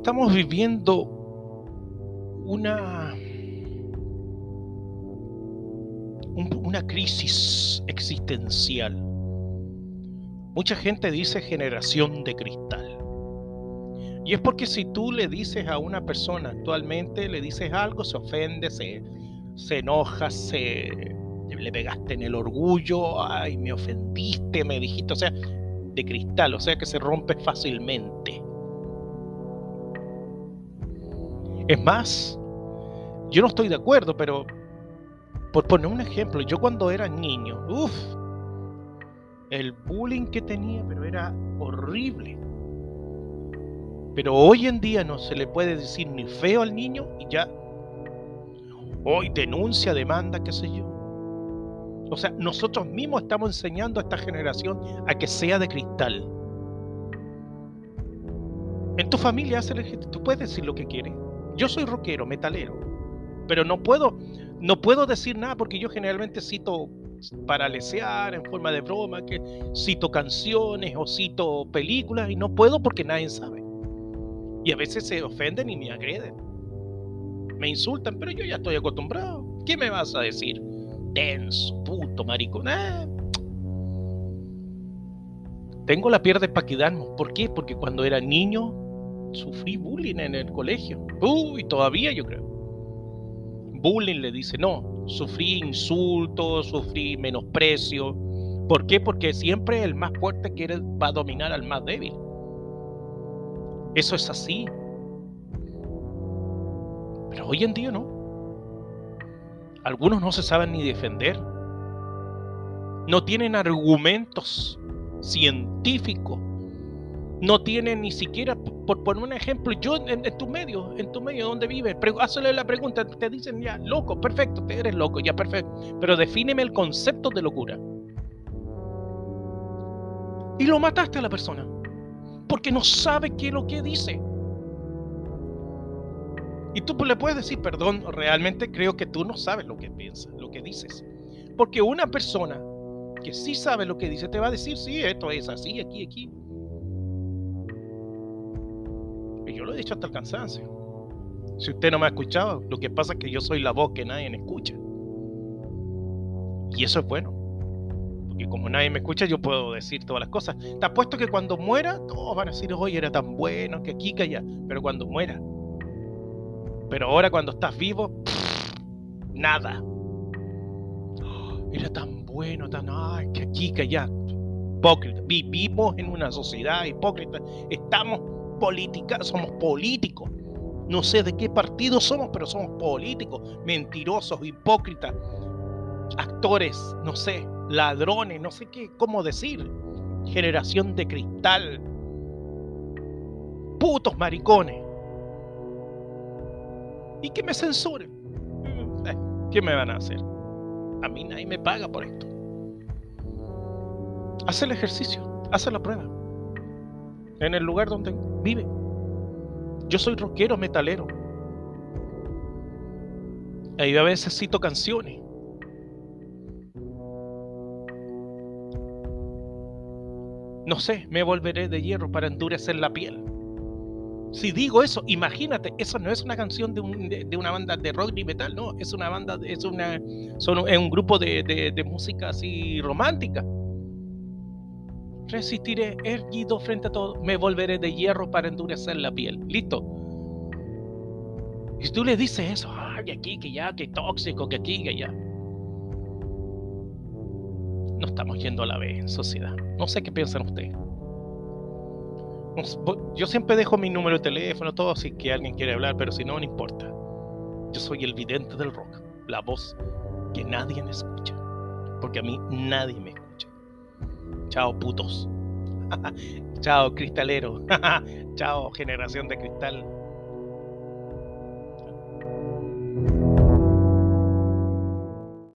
estamos viviendo una, una crisis existencial. Mucha gente dice generación de cristal. Y es porque si tú le dices a una persona actualmente, le dices algo, se ofende, se, se enoja, se le pegaste en el orgullo, ay, me ofendiste, me dijiste, o sea, de cristal, o sea que se rompe fácilmente. Es más, yo no estoy de acuerdo, pero por poner un ejemplo, yo cuando era niño, uff, el bullying que tenía, pero era horrible. Pero hoy en día no se le puede decir ni feo al niño y ya. Hoy denuncia, demanda, qué sé yo. O sea, nosotros mismos estamos enseñando a esta generación a que sea de cristal. En tu familia tú puedes decir lo que quieres. Yo soy rockero, metalero, pero no puedo, no puedo decir nada porque yo generalmente cito para lesear en forma de broma, que cito canciones o cito películas y no puedo porque nadie sabe. Y a veces se ofenden y me agreden. Me insultan, pero yo ya estoy acostumbrado. ¿Qué me vas a decir? Denso, puto, maricón. Ah. Tengo la piel de paquidarmo. ¿Por qué? Porque cuando era niño sufrí bullying en el colegio. Uy, todavía yo creo. Bullying le dice, no, sufrí insultos, sufrí menosprecio. ¿Por qué? Porque siempre el más fuerte quiere, va a dominar al más débil. Eso es así. Pero hoy en día no. Algunos no se saben ni defender. No tienen argumentos científicos no tienen ni siquiera, por poner un ejemplo, yo en, tu medio, en tu medio donde vives, hazle la pregunta, te dicen ya, loco, perfecto, eres loco, ya perfecto, pero defíneme el concepto de locura. Y lo mataste a la persona, porque no sabe qué es lo que dice. Y tú le puedes decir, perdón, realmente creo que tú no sabes lo que piensas, lo que dices. Porque una persona que sí sabe lo que dice te va a decir, sí, esto es así, aquí, aquí. Yo lo he dicho hasta el cansancio. Si usted no me ha escuchado, lo que pasa es que yo soy la voz que nadie me escucha. Y eso es bueno. Porque como nadie me escucha, yo puedo decir todas las cosas. Te apuesto que cuando muera, todos van a decir, oye, era tan bueno, que aquí, que allá. Pero cuando muera. Pero ahora cuando estás vivo, nada. era tan bueno, tan, ay, que aquí, que allá. Hipócrita. Vivimos en una sociedad hipócrita. Estamos política, somos políticos. No sé de qué partido somos, pero somos políticos, mentirosos, hipócritas, actores, no sé, ladrones, no sé qué, cómo decir. Generación de cristal. Putos maricones. Y que me censuren. Eh, ¿Qué me van a hacer? A mí nadie me paga por esto. Haz el ejercicio, haz la prueba en el lugar donde vive. Yo soy rockero, metalero. Ahí a veces cito canciones. No sé, me volveré de hierro para endurecer la piel. Si digo eso, imagínate, eso no es una canción de, de, una banda de rock ni metal, no, es una banda, es una, son, es un grupo de, de música así romántica resistiré erguido frente a todo, me volveré de hierro para endurecer la piel. Listo. Y tú le dices eso, ay, aquí, que ya, que tóxico, que aquí, que ya. No estamos yendo a la vez en sociedad. No sé qué piensan ustedes. Yo siempre dejo mi número de teléfono, todo, si que alguien quiere hablar, pero si no, no importa. Yo soy el vidente del rock, la voz que nadie me escucha. Porque a mí nadie me escucha. Chao, putos. Chao, cristalero. Chao, generación de cristal.